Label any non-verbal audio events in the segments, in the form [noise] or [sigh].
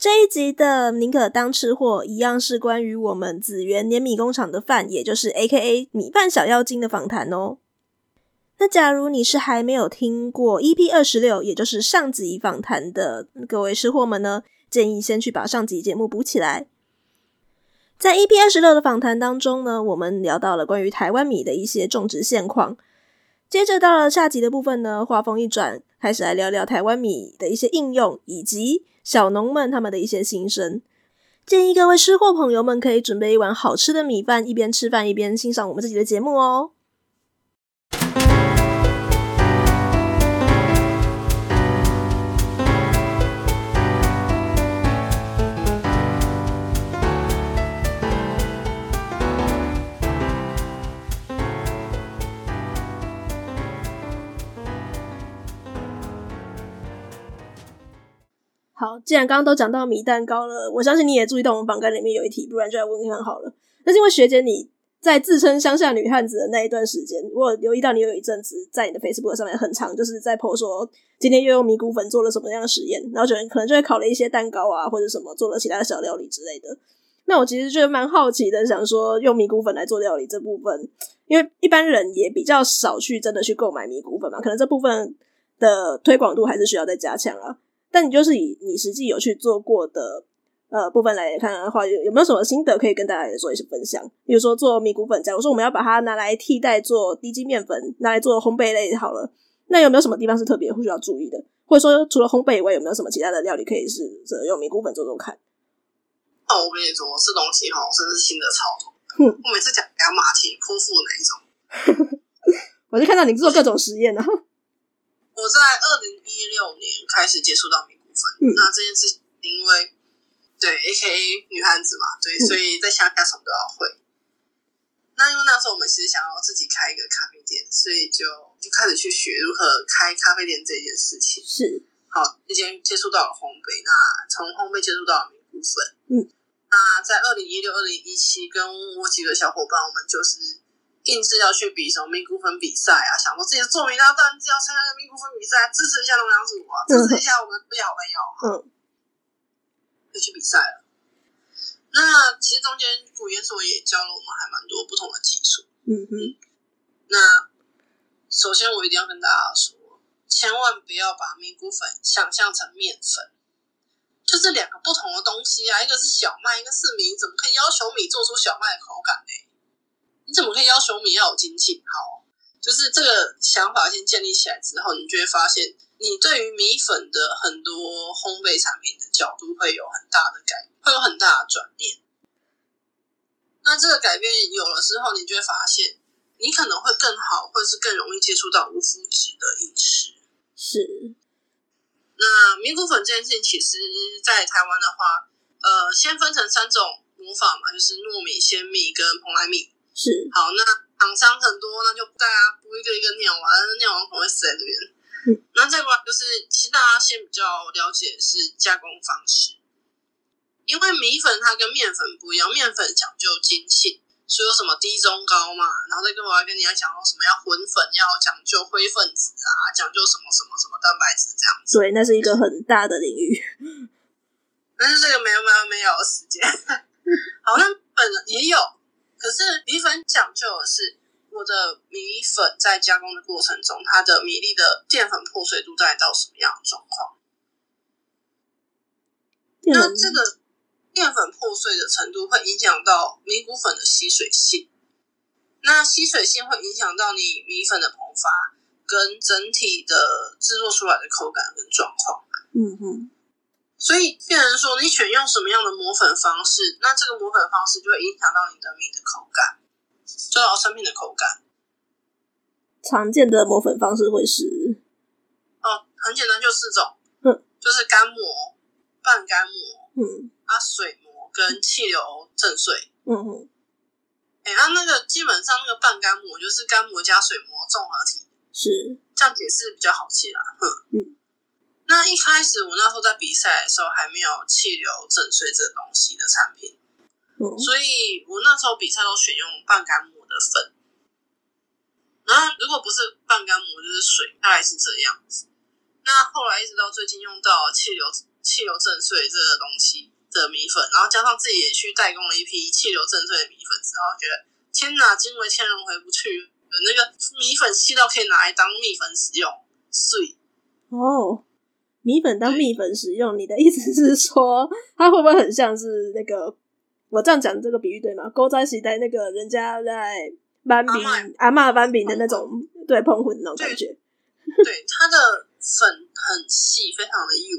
这一集的宁可当吃货，一样是关于我们紫园碾米工厂的饭，也就是 AKA 米饭小妖精的访谈哦。那假如你是还没有听过 EP 二十六，也就是上集访谈的各位吃货们呢，建议先去把上集节目补起来。在 EP 二十六的访谈当中呢，我们聊到了关于台湾米的一些种植现况。接着到了下集的部分呢，话锋一转，开始来聊聊台湾米的一些应用，以及小农们他们的一些心声。建议各位吃货朋友们可以准备一碗好吃的米饭，一边吃饭一边欣赏我们自己的节目哦。好，既然刚刚都讲到米蛋糕了，我相信你也注意到我们榜单里面有一题，不然就来问看好了。那是因为学姐你在自称乡下女汉子的那一段时间，我有留意到你有一阵子在你的 Facebook 上面很常，就是在 po 说今天又用米谷粉做了什么样的实验，然后就可能就会烤了一些蛋糕啊，或者什么做了其他的小料理之类的。那我其实觉得蛮好奇的，想说用米谷粉来做料理这部分，因为一般人也比较少去真的去购买米谷粉嘛，可能这部分的推广度还是需要再加强啊。但你就是以你实际有去做过的呃部分来看的话，有有没有什么心得可以跟大家来做一些分享？比如说做米谷粉，假如说我们要把它拿来替代做低筋面粉，拿来做烘焙类好了，那有没有什么地方是特别需要注意的？或者说除了烘焙以外，有没有什么其他的料理可以是用米谷粉做做看？哦，我跟你说，吃东西哈，真是心得超多。哼，我每次讲给他骂起泼妇那一种，[laughs] 我就看到你做各种实验呢。我在二零一六年开始接触到米谷粉，嗯、那这件事情因为对 AKA 女汉子嘛，对，嗯、所以在乡下什么都要会。那因为那时候我们其实想要自己开一个咖啡店，所以就就开始去学如何开咖啡店这件事情。是，好，之前接触到了烘焙，那从烘焙接触到了米谷粉，嗯，那在二零一六、二零一七，跟我几个小伙伴，我们就是。硬是要去比什么米谷粉比赛啊？想说自己做米大，当然是要参加米谷粉比赛，支持一下农粮署啊，支持一下我们的好朋友。嗯，就去比赛了。那其实中间古研所也教了我们还蛮多不同的技术。嗯哼。那首先我一定要跟大家说，千万不要把米谷粉想象成面粉，就是两个不同的东西啊，一个是小麦，一个是米，怎么可以要求米做出小麦的口感呢？你怎么可以要求米要有筋性？好，就是这个想法先建立起来之后，你就会发现，你对于米粉的很多烘焙产品的角度会有很大的改，会有很大的转变。那这个改变有了之后，你就会发现，你可能会更好，或者是更容易接触到无麸质的饮食。是。那米谷粉这件事情，其实在台湾的话，呃，先分成三种磨法嘛，就是糯米、鲜米跟蓬莱米。是好，那厂商很多，那就大家不一个一个念完，念完可能会死在这边。嗯，那再过来就是，其实大家先比较了解的是加工方式，因为米粉它跟面粉不一样，面粉讲究筋性，所以有什么低中高嘛，然后再跟我来跟你要讲到什么要混粉，要讲究灰分子啊，讲究什么什么什么蛋白质这样子。对，那是一个很大的领域。[laughs] 但是这个没有没有没有时间。[laughs] 好，那粉也有。可是米粉讲究的是，我的米粉在加工的过程中，它的米粒的淀粉破碎度大概到什么样的状况？嗯、那这个淀粉破碎的程度会影响到米谷粉的吸水性，那吸水性会影响到你米粉的膨发跟整体的制作出来的口感跟状况。嗯哼。所以，变成说你选用什么样的磨粉方式，那这个磨粉方式就会影响到你的米的口感，就到成品的口感。常见的磨粉方式会是，哦，很简单，就四种，嗯，就是干磨、半干磨，嗯，啊，水磨跟气流震碎，嗯哼。哎、欸，啊，那个基本上那个半干磨就是干磨加水磨综合体，是这样解释比较好记啦，哼，嗯。那一开始我那时候在比赛的时候还没有气流震碎这东西的产品，嗯、所以我那时候比赛都选用半干磨的粉。然后如果不是半干磨就是水，大概是这样子。那后来一直到最近用到气流气流震碎这个东西的米粉，然后加上自己也去代工了一批气流震碎的米粉之后，觉得天哪，惊为天人回不去。那个米粉细到可以拿来当蜜粉使用，碎哦。米粉当蜜粉使用，你的意思是说，它会不会很像是那个？我这样讲这个比喻对吗？古早时代那个人家在搬饼阿嬷搬饼的那种，对澎湖的那种感觉。对，[laughs] 它的粉很细，非常的幼，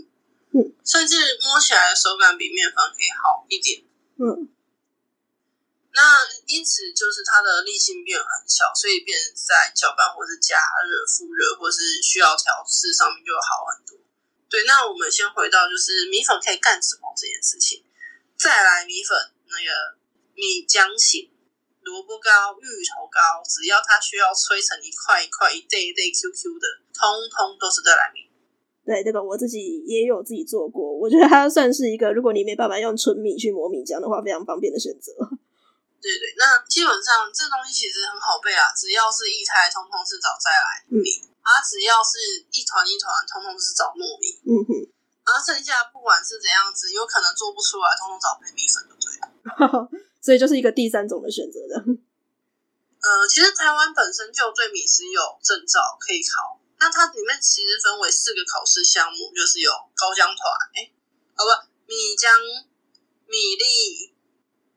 嗯，甚至摸起来的手感比面粉可以好一点，嗯。那因此就是它的粒性变很小，所以变在搅拌或是加热、复热或是需要调试上面就会好很多。对，那我们先回到就是米粉可以干什么这件事情。再来米粉那个米浆型、萝卜糕、芋头糕，只要它需要吹成一块一块、一袋一袋 QQ 的，通通都是再来米。对，这个我自己也有自己做过，我觉得它算是一个，如果你没办法用纯米去磨米浆的话，非常方便的选择。[laughs] 对对，那基本上这东西其实很好背啊，只要是液态，通通是找再来米；啊，只要是一团一团，通通是找糯米。嗯哼，然后剩下不管是怎样子，有可能做不出来，通通找配米粉就对了。[laughs] 所以就是一个第三种的选择的。呃，其实台湾本身就对米食有证照可以考，那它里面其实分为四个考试项目，就是有高浆团，哎，哦不，米浆、米粒。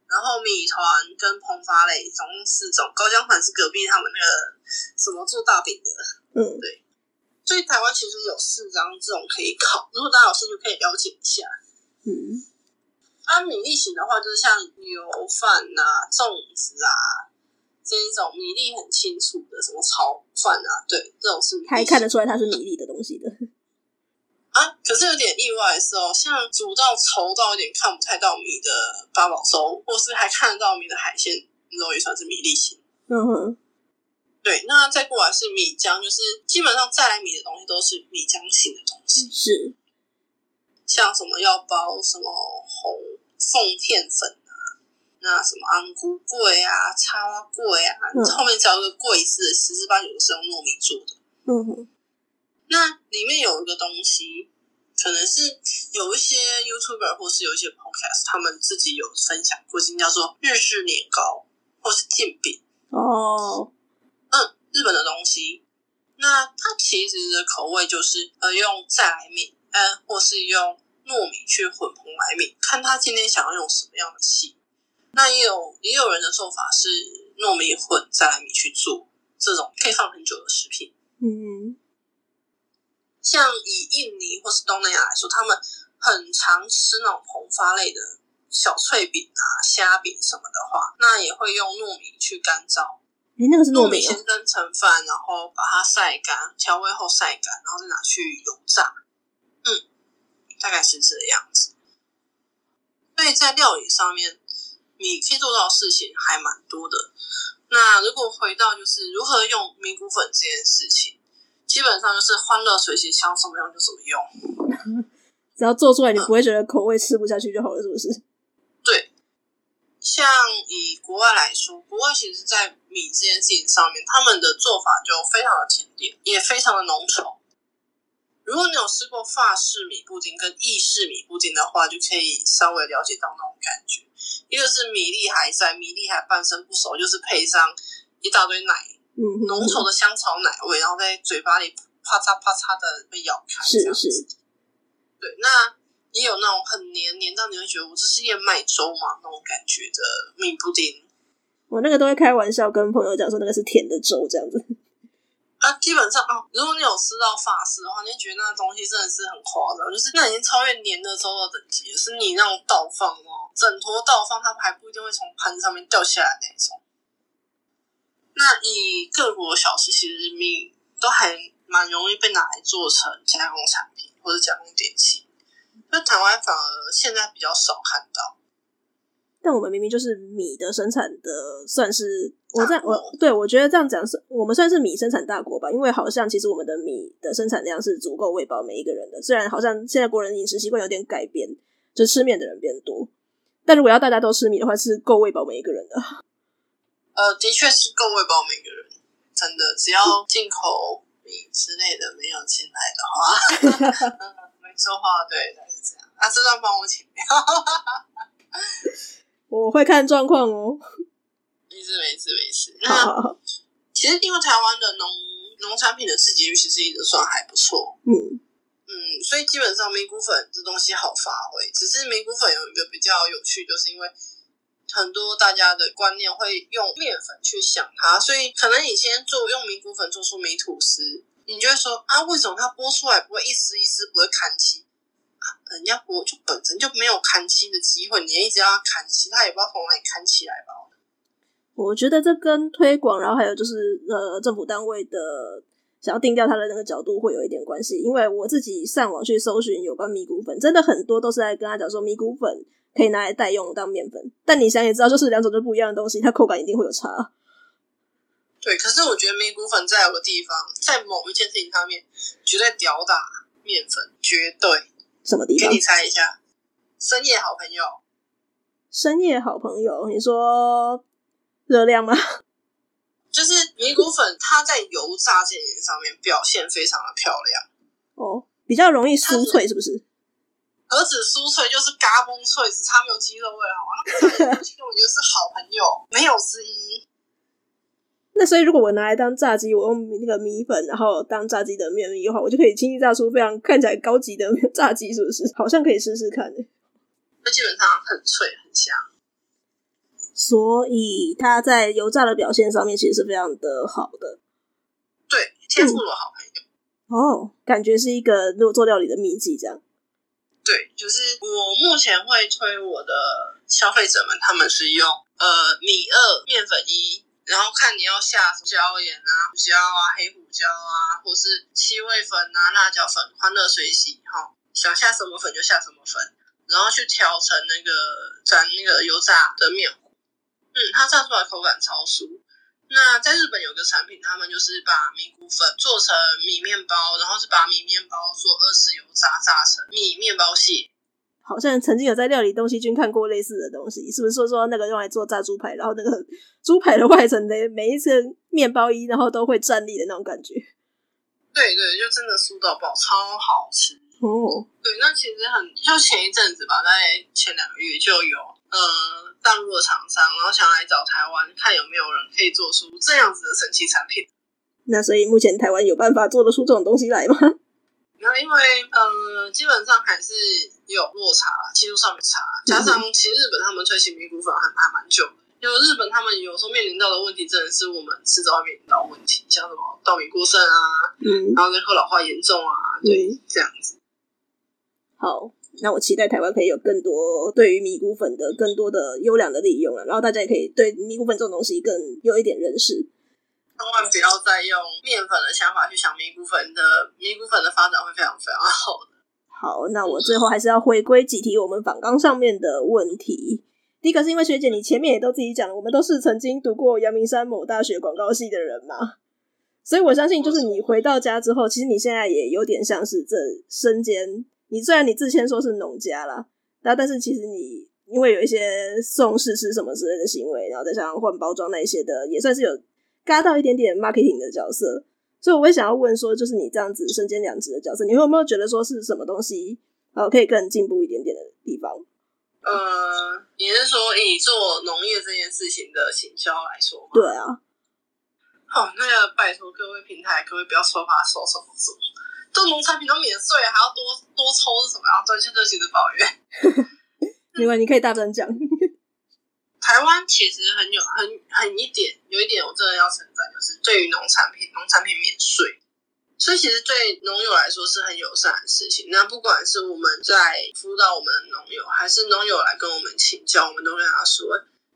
然后米团跟膨发类总共四种，高浆团是隔壁他们那个什么做大饼的，嗯，对。所以台湾其实有四张这种可以考，如果大家有兴趣可以了解一下。嗯，啊，米粒型的话就是像油饭啊、粽子啊这一种米粒很清楚的，什么炒饭啊，对，这种是还看得出来它是米粒的东西的。啊，可是有点意外的是哦，像煮到稠到有点看不太到米的八宝粥，或是还看得到米的海鲜肉，也算是米粒型。嗯哼，对。那再过来是米浆，就是基本上再来米的东西都是米浆型的东西。是，像什么要包什么红凤片粉啊，那什么安菇桂啊、插花桂啊，嗯、后面只要一个桂字，十之八九是用糯米做的。嗯哼。那里面有一个东西，可能是有一些 YouTuber 或是有一些 Podcast，他们自己有分享过，叫做日式年糕或是煎饼哦，嗯，日本的东西。那它其实的口味就是呃用再来米，呃或是用糯米去混蓬莱米，看他今天想要用什么样的馅。那也有也有人的做法是糯米混再来米去做这种可以放很久的食品，嗯。像以印尼或是东南亚来说，他们很常吃那种膨发类的小脆饼啊、虾饼什么的话，那也会用糯米去干燥。诶，那个是糯米，先蒸成饭，然后把它晒干，调味后晒干，然后再拿去油炸。嗯，大概是这样子。所以在料理上面，米可以做到的事情还蛮多的。那如果回到就是如何用米谷粉这件事情。基本上就是欢乐随喜，想怎么用就怎么用，[laughs] 只要做出来你不会觉得口味吃不下去就好了，是不是？对。像以国外来说，国外其实，在米这件事情上面，他们的做法就非常的甜点，也非常的浓稠。如果你有吃过法式米布丁跟意式米布丁的话，就可以稍微了解到那种感觉。一个是米粒还在，米粒还半生不熟，就是配上一大堆奶。嗯，浓稠的香草奶味，然后在嘴巴里啪嚓啪嚓的被咬开，是是。对，那也有那种很黏黏到你会觉得我这是燕麦粥嘛那种感觉的米布丁。我那个都会开玩笑跟朋友讲说那个是甜的粥这样子。啊，基本上啊，如果你有吃到法式的话，你会觉得那个东西真的是很夸张，就是那已经超越黏的粥的等级，是你那种倒放哦，整坨倒放，它还不一定会从盘子上面掉下来那种。那以各国小吃，其实米都还蛮容易被拿来做成加工产品或者加工点心，那台湾反而现在比较少看到。但我们明明就是米的生产的，算是我在我对我觉得这样讲是，我们算是米生产大国吧，因为好像其实我们的米的生产量是足够喂饱每一个人的。虽然好像现在国人饮食习惯有点改变，就吃面的人变多，但如果要大家都吃米的话，是够喂饱每一个人的。呃，的确是够喂饱每个人，真的，只要进口米之类的没有进来的话，[laughs] 没错话，对，是这样。啊，这段帮我剪掉。[laughs] 我会看状况哦。没事没事没事。[laughs] 那其实因为台湾的农农产品的市集率其实一直算还不错。嗯嗯，所以基本上米谷粉这东西好发挥。只是米谷粉有一个比较有趣，就是因为很多大家的观念会用面粉去想它，所以可能你先做用米谷粉做出米吐司，你就会说啊，为什么它剥出来不会一丝一丝不会砍漆？人家不就本身就没有砍漆的机会，你一直要砍漆，他也不知道从哪里砍起来吧？我觉得这跟推广，然后还有就是呃政府单位的想要定调它的那个角度会有一点关系。因为我自己上网去搜寻有关米谷粉，真的很多都是在跟他讲说米谷粉可以拿来代用当面粉，但你想也知道，就是两种就不一样的东西，它口感一定会有差。对，可是我觉得米谷粉在有个地方，在某一件事情上面绝对吊打面粉，绝对。什么地方？给你猜一下，深夜好朋友。深夜好朋友，你说热量吗？[laughs] 就是米谷粉，它在油炸这件上面表现非常的漂亮。哦，比较容易酥脆，是不是？何止酥脆，就是嘎嘣脆，只差没有鸡肉味，好吗？[laughs] 这东西根本就是好朋友，没有之一。那所以，如果我拿来当炸鸡，我用那个米粉，然后当炸鸡的面米的话，我就可以轻易炸出非常看起来高级的 [laughs] 炸鸡，是不是？好像可以试试看。那基本上很脆很香，所以它在油炸的表现上面其实是非常的好的。对，天妇罗好朋友。嗯。哦，感觉是一个做做料理的秘籍这样。对，就是我目前会推我的消费者们，他们是用呃米二面粉一。然后看你要下椒盐啊、胡椒啊、黑胡椒啊，或是七味粉啊、辣椒粉，欢乐随喜哈，想下什么粉就下什么粉，然后去调成那个蘸那个油炸的面糊，嗯，它炸出来口感超酥。那在日本有个产品，他们就是把米谷粉做成米面包，然后是把米面包做二次油炸，炸成米面包屑。好像曾经有在料理东西君看过类似的东西，是不是说说那个用来做炸猪排，然后那个猪排的外层的每一层面包衣，然后都会站立的那种感觉？对对，就真的酥到爆，超好吃哦。对，那其实很就前一阵子吧，大概前两个月就有呃大陆的厂商，然后想来找台湾看有没有人可以做出这样子的神奇产品。那所以目前台湾有办法做得出这种东西来吗？那因为呃基本上还是。有落差，技术上面差，加上其实日本他们推行米谷粉还还蛮久的，就日本他们有时候面临到的问题，真的是我们迟早会面临到问题，像什么稻米过剩啊，嗯，然后人口老化严重啊，对，嗯、这样子。好，那我期待台湾可以有更多对于米谷粉的更多的优良的利用啊，然后大家也可以对米谷粉这种东西更有一点认识。千万不要再用面粉的想法去想米谷粉的，米谷粉的发展会非常非常好的。好，那我最后还是要回归几题我们访纲上面的问题。第一个是因为学姐你前面也都自己讲了，我们都是曾经读过阳明山某大学广告系的人嘛，所以我相信就是你回到家之后，其实你现在也有点像是这身兼，你虽然你自称说是农家啦，那但是其实你因为有一些送试吃什么之类的行为，然后再加上换包装那一些的，也算是有嘎到一点点 marketing 的角色。所以我会想要问说，就是你这样子身兼两职的角色，你会有没有觉得说是什么东西呃可以更进步一点点的地方？呃，你是说以做农业这件事情的行销来说吗？对啊。好、哦，那个拜托各位平台，可不可以不要说话说什么做？做农产品都免税，还要多多抽是什么？要专心热情的抱怨。[laughs] 另外，你可以大声讲。台湾其实很有很很一点，有一点我真的要称赞，就是对于农产品，农产品免税，所以其实对农友来说是很友善的事情。那不管是我们在辅导我们的农友，还是农友来跟我们请教，我们都跟他说，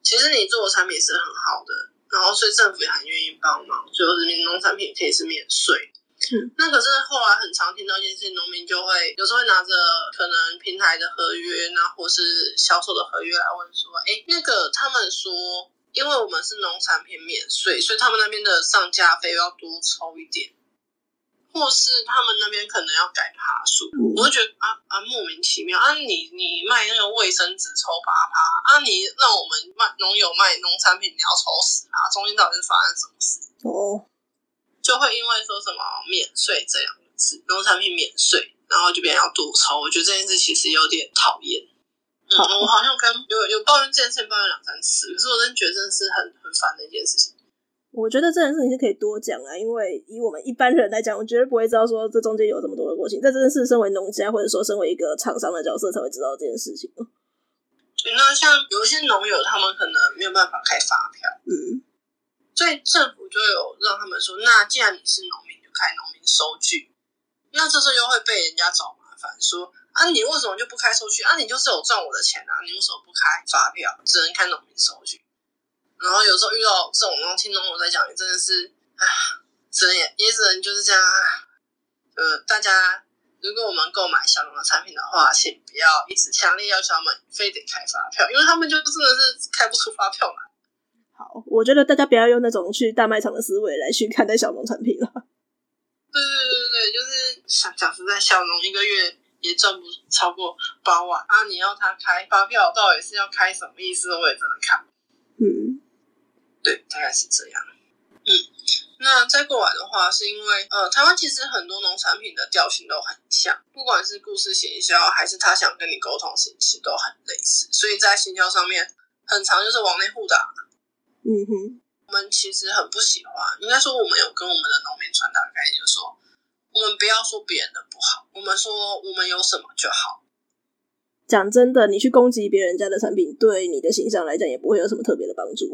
其实你做的产品是很好的，然后所以政府也很愿意帮忙，所以人民农产品可以是免税。嗯、那可是后来很常听到一件事情，农民就会有时候会拿着可能平台的合约，那或是销售的合约来问说，哎、欸，那个他们说，因为我们是农产品免税，所以他们那边的上架费要多抽一点，或是他们那边可能要改爬数，我就觉得啊啊莫名其妙啊你，你你卖那个卫生纸抽八趴啊，你让我们卖农友卖农产品你要抽十趴，中间到底是发生什么事？哦。就会因为说什么免税这样子，农产品免税，然后就变成要多抽。我觉得这件事其实有点讨厌。嗯，我好像跟有有抱怨这件事，抱怨两三次，可是我真的觉得真的是很很烦的一件事情。我觉得这件事情是可以多讲啊，因为以我们一般人来讲，我绝对不会知道说这中间有这么多的过程。这真的是身为农家或者说身为一个厂商的角色才会知道这件事情。对，那像有一些农友，他们可能没有办法开发票，嗯，所以政府就有让他们说，那既然你是农民，就开农民收据。那这时候又会被人家找麻烦，说。啊，你为什么就不开收据？啊，你就是有赚我的钱啊，你为什么不开发票，只能开农民收据？然后有时候遇到这种，然后听农友在讲，你真的是，唉，只能也也只能就是这样啊。呃，大家如果我们购买小农的产品的话，请不要一直强烈要求他们非得开发票，因为他们就真的是开不出发票来。好，我觉得大家不要用那种去大卖场的思维来去看待小农产品了。对对对对，就是想讲实在，小农一个月。也赚不超过八万啊！你要他开发票，到底是要开什么意思？我也真的看。嗯，对，大概是这样。嗯，那再过来的话，是因为呃，台湾其实很多农产品的调性都很像，不管是故事行销，还是他想跟你沟通的形式，都很类似。所以在行销上面，很常就是往内互打。嗯哼，我们其实很不喜欢，应该说我们有跟我们的农民传达概念，就是说。我们不要说别人的不好，我们说我们有什么就好。讲真的，你去攻击别人家的产品，对你的形象来讲也不会有什么特别的帮助。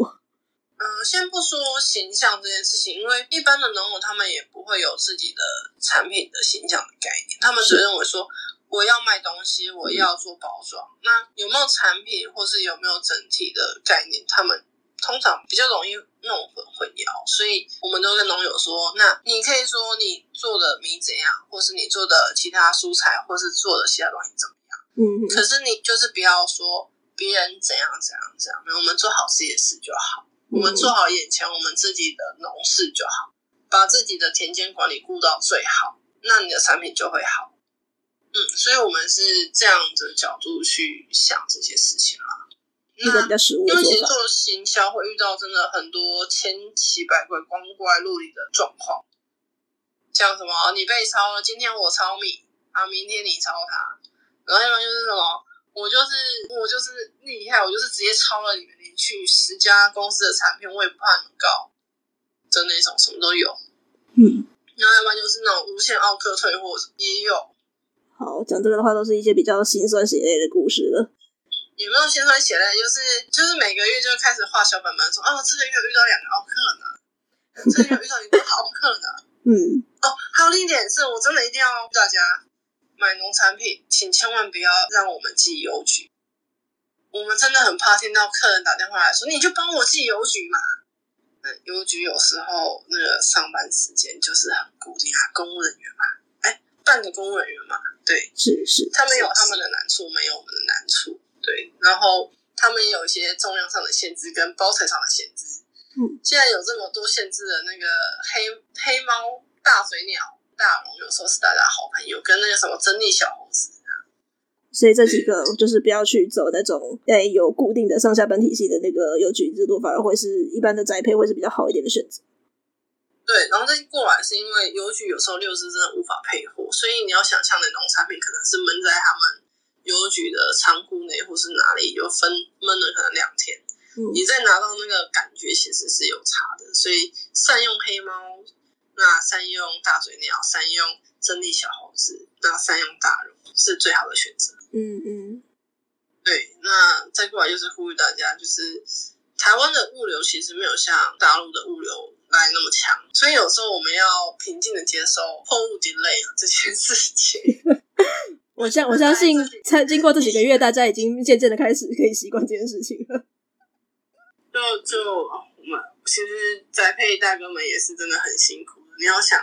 嗯、呃，先不说形象这件事情，因为一般的农友他们也不会有自己的产品的形象的概念，他们只认为说我要卖东西，我要做包装，嗯、那有没有产品或是有没有整体的概念，他们。通常比较容易弄混混淆，所以我们都跟农友说：那你可以说你做的米怎样，或是你做的其他蔬菜，或是做的其他东西怎么样。嗯哼，可是你就是不要说别人怎样怎样怎样，我们做好自己的事就好，我们做好眼前我们自己的农事就好，把自己的田间管理顾到最好，那你的产品就会好。嗯，所以我们是这样的角度去想这些事情啦。一个比较实务的做法。因为其实做行销会遇到真的很多千奇百怪、光怪陆离的状况，像什么你被抄了，今天我抄你啊，明天你抄他，然后要不然就是什么我就是我就是厉害，我就是直接抄了你们连续十家公司的产品，我也不怕你们告，就那种什么都有。嗯，然后要不然就是那种无限奥克退货也有。好，讲这个的话，都是一些比较心酸血泪的故事了。有没有先生写的？就是就是每个月就开始画小本本，说哦，这个月遇到两个奥客呢，这个月遇到一个奥客呢。[laughs] 嗯。哦，还有另一点是，我真的一定要大家买农产品，请千万不要让我们寄邮局。我们真的很怕听到客人打电话来说，你就帮我寄邮局嘛。嗯，邮局有时候那个上班时间就是很固定啊，公务人员嘛，哎，半个公务人员嘛，对，是是，他们有他们的难处，没有我们的难处。对，然后他们也有一些重量上的限制跟包材上的限制。嗯，现在有这么多限制的那个黑黑猫、大嘴鸟、大龙，有时候是大家好朋友，跟那个什么珍妮小猴子。所以这几个就是不要去走那种诶有固定的上下班体系的那个邮局制度，反而会是一般的宅配会是比较好一点的选择。对，然后再过来是因为邮局有时候六日真的无法配货，所以你要想象的农产品可能是闷在他们。邮局的仓库内或是哪里有分闷了可能两天，嗯，你再拿到那个感觉其实是有差的，所以善用黑猫，那善用大嘴鸟，善用珍妮小猴子，那善用大龙是最好的选择。嗯嗯，对，那再过来就是呼吁大家，就是台湾的物流其实没有像大陆的物流来那么强，所以有时候我们要平静的接受货物 delay 了这件事情。[laughs] 我相我相信，在经过这几个月，大家已经渐渐的开始可以习惯这件事情了。就就我们其实宅配大哥们也是真的很辛苦。你要想。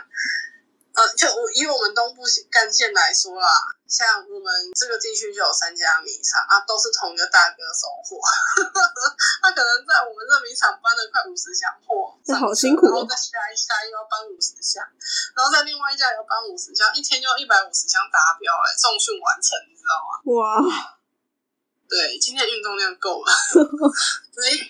呃，就我以我们东部干线来说啦，像我们这个地区就有三家米厂啊，都是同一个大哥收货，[laughs] 他可能在我们这米厂搬了快五十箱货，这好辛苦，然后再下一下又要搬五十箱，然后在另外一家也要搬五十箱，一天就一百五十箱达标哎，重训完成，你知道吗？哇，对，今天运动量够了，[laughs] 所以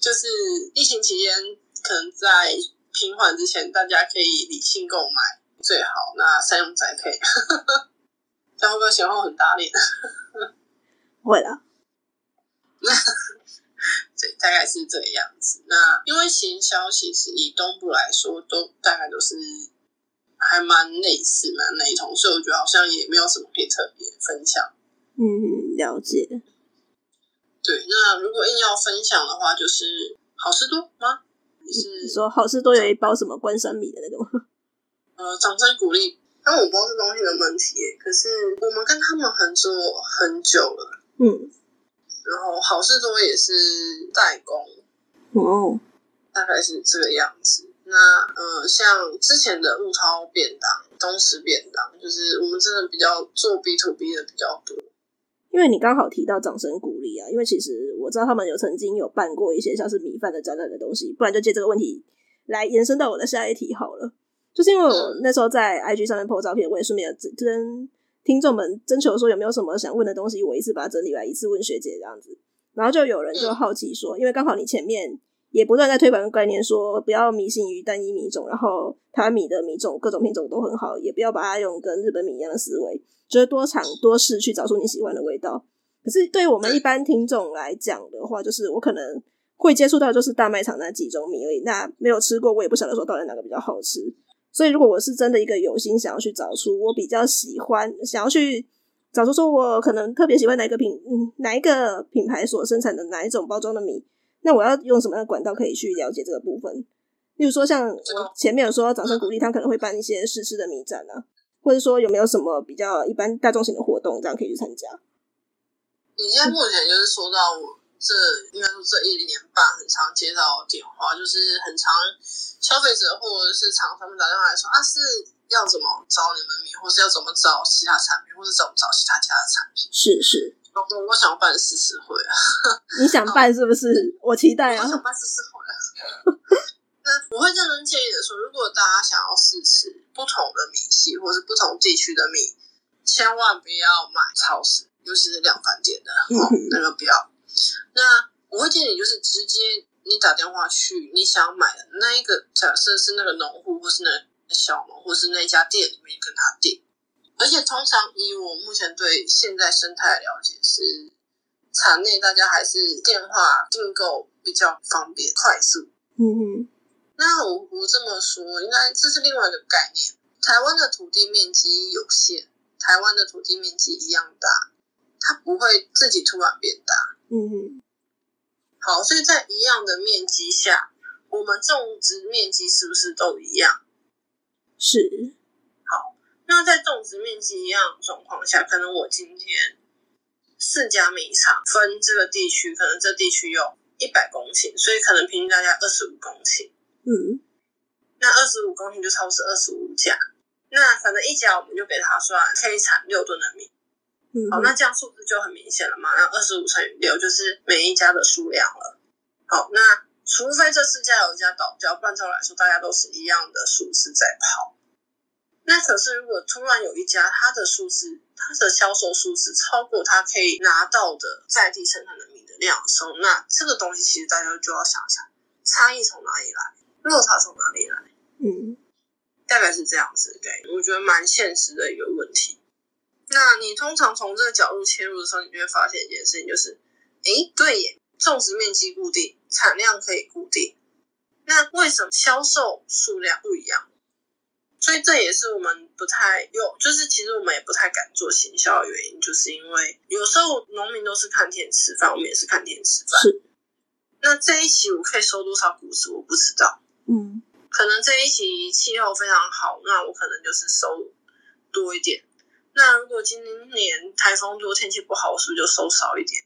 就是疫情期间，可能在平缓之前，大家可以理性购买。最好那三用宅配，[laughs] 这样会不会显后很打脸？[laughs] 会啦。那 [laughs] 对，大概是这个样子。那因为行销其实以东部来说，都大概都是还蛮类似、蛮雷同，所以我觉得好像也没有什么可以特别分享。嗯，了解。对，那如果硬要分享的话，就是好事多吗？是说好事多有一包什么关山米的那个吗？呃，掌声鼓励。但我不知道这东西的问题，可是我们跟他们合作很久了。嗯。然后好事多也是代工。哦。大概是这个样子。那呃，像之前的物超便当、东石便当，就是我们真的比较做 B to B 的比较多。因为你刚好提到掌声鼓励啊，因为其实我知道他们有曾经有办过一些像是米饭的展览的东西，不然就借这个问题来延伸到我的下一题好了。就是因为我那时候在 IG 上面 po 照片，我也顺便跟听众们征求说有没有什么想问的东西，我一次把它整理来一次问学姐这样子。然后就有人就好奇说，因为刚好你前面也不断在推广个概念，说不要迷信于单一米种，然后台湾米的米种各种品种都很好，也不要把它用跟日本米一样的思维。就是多尝多试，去找出你喜欢的味道。可是对于我们一般听众来讲的话，就是我可能会接触到就是大卖场那几种米而已。那没有吃过，我也不晓得说到底哪个比较好吃。所以如果我是真的一个有心想要去找出我比较喜欢，想要去找出说我可能特别喜欢哪一个品，嗯，哪一个品牌所生产的哪一种包装的米，那我要用什么样的管道可以去了解这个部分？例如说像我前面有说掌声鼓励，他可能会办一些试吃的米展啊。或者说有没有什么比较一般大众型的活动，这样可以去参加？你现在目前就是说到我这应该说这一年半，很常接到电话，就是很常消费者或者是厂商们打电话来说啊，是要怎么找你们米，或是要怎么找其他产品，或是怎么找其他家的产品？是是，我我想办试吃会啊，你想办是不是？[laughs] 我期待啊，我想办试吃会啊。[laughs] 那我会认真建议的说，如果大家想要试吃不同的米系，或是不同地区的米，千万不要买超市，尤其是量贩店的，哦，那个不要。那我会建议你就是直接你打电话去你想买的那一个，假设是那个农户，或是那个小农，或是那家店里面跟他订。而且通常以我目前对现在生态的了解是，场内大家还是电话订购比较方便快速。嗯嗯。那我我这么说，应该这是另外一个概念。台湾的土地面积有限，台湾的土地面积一样大，它不会自己突然变大。嗯哼。好，所以在一样的面积下，我们种植面积是不是都一样？是。好，那在种植面积一样的状况下，可能我今天四家米厂分这个地区，可能这地区有一百公顷，所以可能平均大家二十五公顷。嗯，那二十五公顷就超是二十五家，那反正一家我们就给他算可以产六吨的米。嗯，好，那这样数字就很明显了嘛。那二十五乘以六就是每一家的数量了。好，那除非这四家有一家倒掉，不然照来说大家都是一样的数字在跑。那可是如果突然有一家它的数字，它的销售数字超过它可以拿到的在地生产的米的量的时候，那这个东西其实大家就要想想差异从哪里来。落差从哪里来？嗯，大概是这样子的我觉得蛮现实的一个。那你通常从这个角度切入的时候，你就会发现一件事情，就是，诶，对耶，种植面积固定，产量可以固定，那为什么销售数量不一样？所以这也是我们不太有，就是其实我们也不太敢做行销的原因，就是因为有时候农民都是看天吃饭，我们也是看天吃饭。是。那这一期我可以收多少谷子，我不知道。嗯，可能这一期气候非常好，那我可能就是收多一点。那如果今年台风多，天气不好，我是不是就收少一点？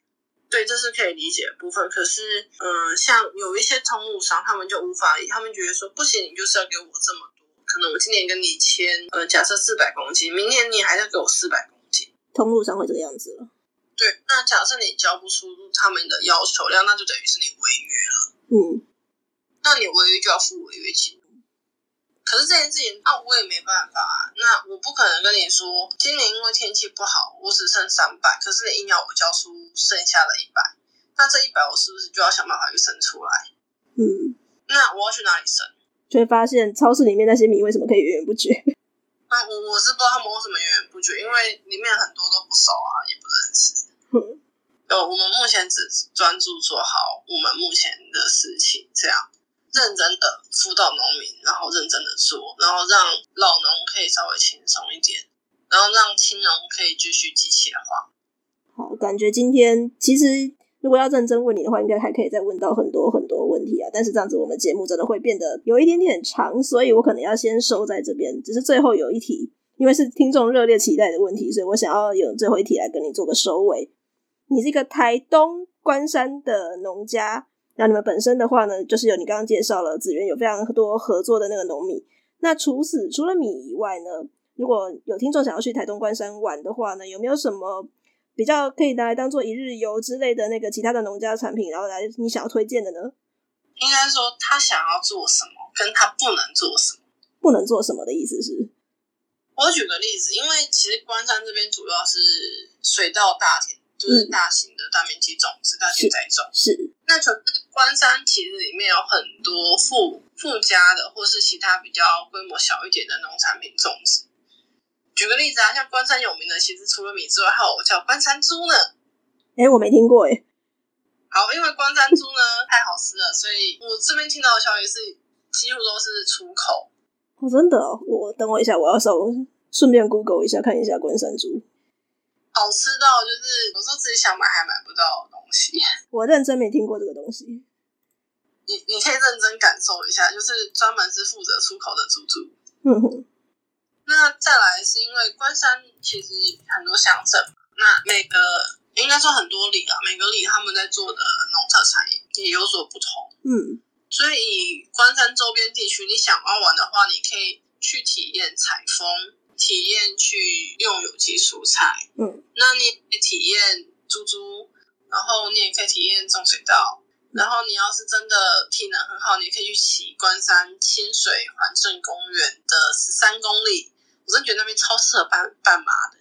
对，这是可以理解的部分。可是，嗯、呃，像有一些通路商，他们就无法，他们觉得说不行，你就是要给我这么多。可能我今年跟你签，呃，假设四百公斤，明年你还是要给我四百公斤。通路商会这个样子了。对，那假设你交不出他们的要求量，那就等于是你违约了。嗯。那你违约就要付违约金，可是这件事情啊，我也没办法啊。那我不可能跟你说，今年因为天气不好，我只剩三百，可是你硬要我交出剩下的一百，那这一百我是不是就要想办法去生出来？嗯，那我要去哪里生？就会发现超市里面那些米为什么可以源源不绝？啊，我我是不知道他们为什么源源不绝，因为里面很多都不熟啊，也不认识。嗯，有，我们目前只专注做好我们目前的事情，这样认真的辅导农民，然后认真的做，然后让老农可以稍微轻松一点，然后让青农可以继续机械化。好，感觉今天其实。如果要认真问你的话，应该还可以再问到很多很多问题啊！但是这样子，我们节目真的会变得有一点点长，所以我可能要先收在这边。只是最后有一题，因为是听众热烈期待的问题，所以我想要有最后一题来跟你做个收尾。你是一个台东关山的农家，那你们本身的话呢，就是有你刚刚介绍了子源有非常多合作的那个农米。那除此除了米以外呢，如果有听众想要去台东关山玩的话呢，有没有什么？比较可以拿来当做一日游之类的那个其他的农家产品，然后来你想要推荐的呢？应该说他想要做什么，跟他不能做什么。不能做什么的意思是？我举个例子，因为其实关山这边主要是水稻大田，就是大型的大面积种植、大型栽种。是。那可是关山其实里面有很多附附加的，或是其他比较规模小一点的农产品种植。举个例子啊，像关山有名的，其实除了米之外，还有叫关山猪呢。哎、欸，我没听过哎。好，因为关山猪呢 [laughs] 太好吃了，所以我这边听到的消息是，几乎都是出口。哦，真的哦？我等我一下，我要稍微顺便 Google 一下，看一下关山猪。好吃到就是有时候自己想买还买不到的东西。[laughs] 我认真没听过这个东西。你你可以认真感受一下，就是专门是负责出口的猪猪。嗯哼。那再来是因为关山其实很多乡镇，那每个应该说很多里啊，每个里他们在做的农特产也有所不同。嗯，所以以关山周边地区，你想要玩的话，你可以去体验采风，体验去用有机蔬菜。嗯，那你也体验猪猪，然后你也可以体验种水稻。然后你要是真的体能很好，你可以去骑关山清水环镇公园的十三公里。我真觉得那边超适合半半马的。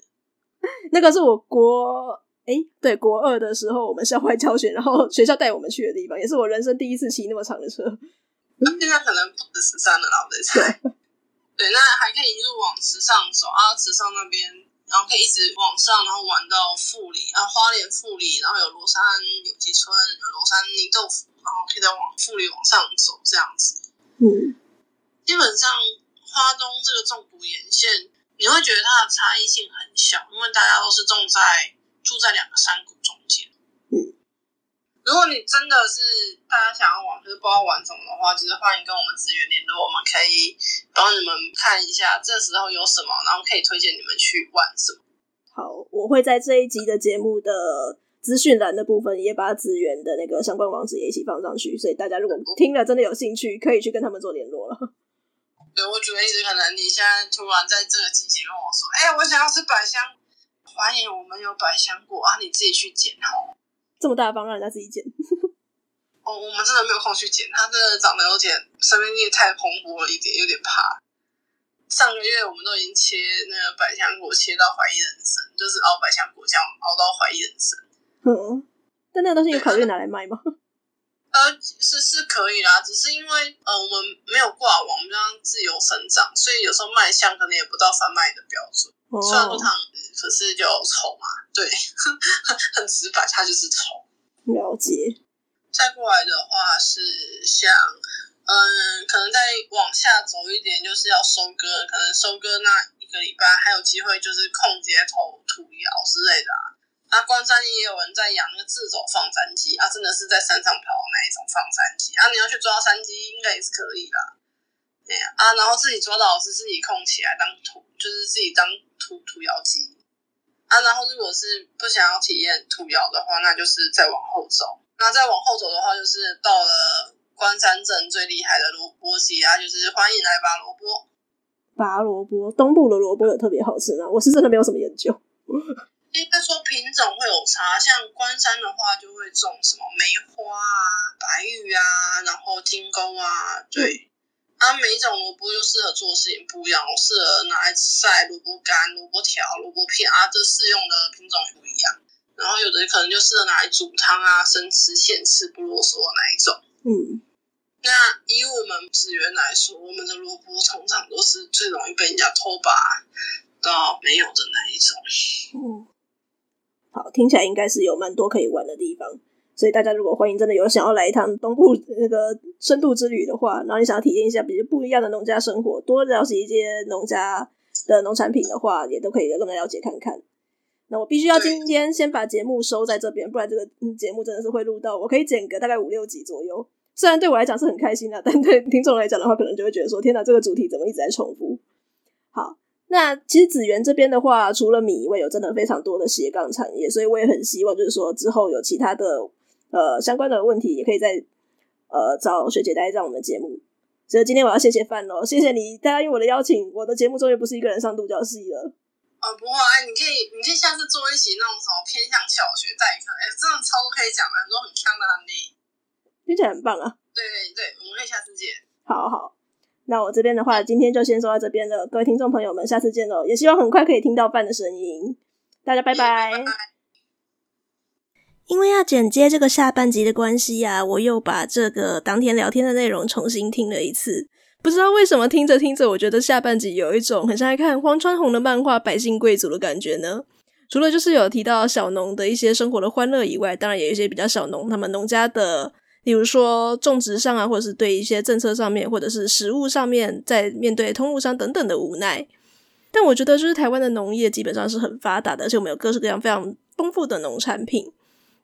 [laughs] 那个是我国哎，对，国二的时候我们校外教学，然后学校带我们去的地方，也是我人生第一次骑那么长的车。那现在可能不止十三了啦，我在猜。对，那还可以一路往池上走啊，池上那边，然后可以一直往上，然后玩到富里啊，花莲富里，然后有罗山有机村，有罗山泥豆腐，然后可以再往富里往上走，这样子。嗯，基本上。花东这个纵谷沿线，你会觉得它的差异性很小，因为大家都是种在住在两个山谷中间。嗯，如果你真的是大家想要玩，可是不知道玩什么的话，其实欢迎跟我们资源联络，我们可以帮你们看一下这时候有什么，然后可以推荐你们去玩什么。好，我会在这一集的节目的资讯栏的部分也把资源的那个相关网址也一起放上去，所以大家如果听了真的有兴趣，可以去跟他们做联络了。对，我举个例子，可能你现在突然在这个季节跟我说：“哎、欸，我想要吃百香，欢迎我们有百香果啊，你自己去捡哦。”这么大方让人家自己剪？[laughs] 哦，我们真的没有空去剪，它真的长得有点生命力太蓬勃了一点，有点怕。上个月我们都已经切那个百香果，切到怀疑人生，就是熬百香果酱熬到怀疑人生。嗯，但那个东西有考虑拿来卖吗？[laughs] 呃，是是可以啦，只是因为呃我们没有挂网，我们这样自由生长，所以有时候卖相可能也不到贩卖的标准。哦、虽然说它可是就丑嘛，对，[laughs] 很直白，它就是丑。了解。再过来的话是像，嗯，可能再往下走一点，就是要收割，可能收割那一个礼拜还有机会，就是空接头、土窑之类的啊。啊，关山也有人在养那个自走放山鸡啊，真的是在山上跑的那一种放山鸡啊。你要去抓山鸡，应该也是可以啦。对呀，啊，然后自己抓到是自己控起来当土，就是自己当土土窑鸡啊。然后如果是不想要体验土窑的话，那就是再往后走。那再往后走的话，就是到了关山镇最厉害的萝卜鸡啊，就是欢迎来拔萝卜。拔萝卜，东部的萝卜有特别好吃吗？我是真的没有什么研究。[laughs] 应该说品种会有差，像关山的话就会种什么梅花啊、白玉啊，然后金钩啊，对。啊，每一种萝卜就适合做的事情不一样，适合拿来晒萝卜干、萝卜条、萝卜片啊，这适用的品种也不一样。然后有的可能就适合拿来煮汤啊、生吃、现吃不啰嗦的那一种。嗯。那那以我们职员来说，我们的萝卜通常都是最容易被人家偷拔到没有的那一种。嗯，好，听起来应该是有蛮多可以玩的地方。所以大家如果欢迎真的有想要来一趟东部那个深度之旅的话，然后你想要体验一下比较不一样的农家生活，多了解一些农家的农产品的话，也都可以跟他们了解看看。那我必须要今天先把节目收在这边，不然这个节目真的是会录到我可以剪个大概五六集左右。虽然对我来讲是很开心的，但对听众来讲的话，可能就会觉得说：天哪，这个主题怎么一直在重复？好，那其实紫园这边的话，除了米以外，有真的非常多的斜杠产业，所以我也很希望就是说之后有其他的。呃，相关的问题也可以在呃找学姐来上我们的节目。所以今天我要谢谢范喽，谢谢你答应我的邀请，我的节目终于不是一个人上独角戏了。哦，不会，哎，你可以，你可以下次做一期那种什么偏向小学代课，哎，真的超多可以讲的，很多很强的案例，听起来很棒啊。对对对，我们可以下次见。好好，那我这边的话，今天就先说到这边了，各位听众朋友们，下次见喽，也希望很快可以听到范的声音，大家拜拜。拜拜。因为要剪接这个下半集的关系呀、啊，我又把这个当天聊天的内容重新听了一次。不知道为什么听着听着，我觉得下半集有一种很像在看荒川弘的漫画《百姓贵族》的感觉呢。除了就是有提到小农的一些生活的欢乐以外，当然也有一些比较小农他们农家的，比如说种植上啊，或者是对一些政策上面，或者是食物上面，在面对通路商等等的无奈。但我觉得就是台湾的农业基本上是很发达的，而且我们有各式各样非常丰富的农产品。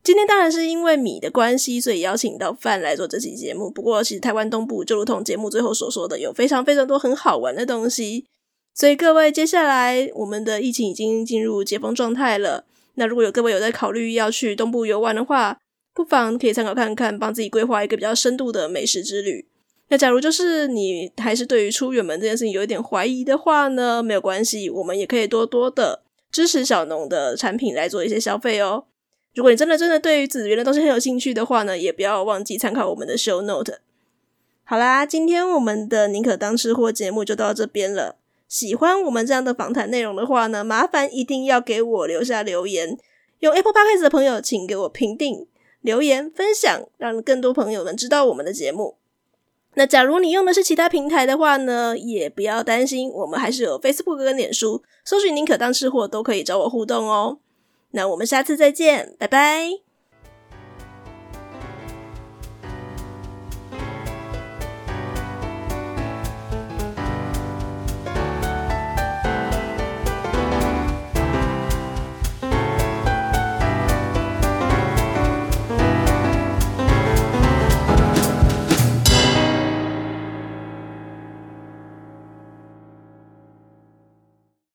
今天当然是因为米的关系，所以邀请到范来做这期节目。不过，其实台湾东部就如同节目最后所说的，有非常非常多很好玩的东西。所以各位，接下来我们的疫情已经进入解封状态了。那如果有各位有在考虑要去东部游玩的话，不妨可以参考看看，帮自己规划一个比较深度的美食之旅。那假如就是你还是对于出远门这件事情有一点怀疑的话呢，没有关系，我们也可以多多的支持小农的产品来做一些消费哦。如果你真的真的对于紫源的东西很有兴趣的话呢，也不要忘记参考我们的 show note。好啦，今天我们的宁可当吃货节目就到这边了。喜欢我们这样的访谈内容的话呢，麻烦一定要给我留下留言。用 Apple Podcast 的朋友，请给我评定、留言、分享，让更多朋友们知道我们的节目。那假如你用的是其他平台的话呢，也不要担心，我们还是有 Facebook 跟脸书，搜寻宁可当吃货都可以找我互动哦。那我们下次再见，拜拜。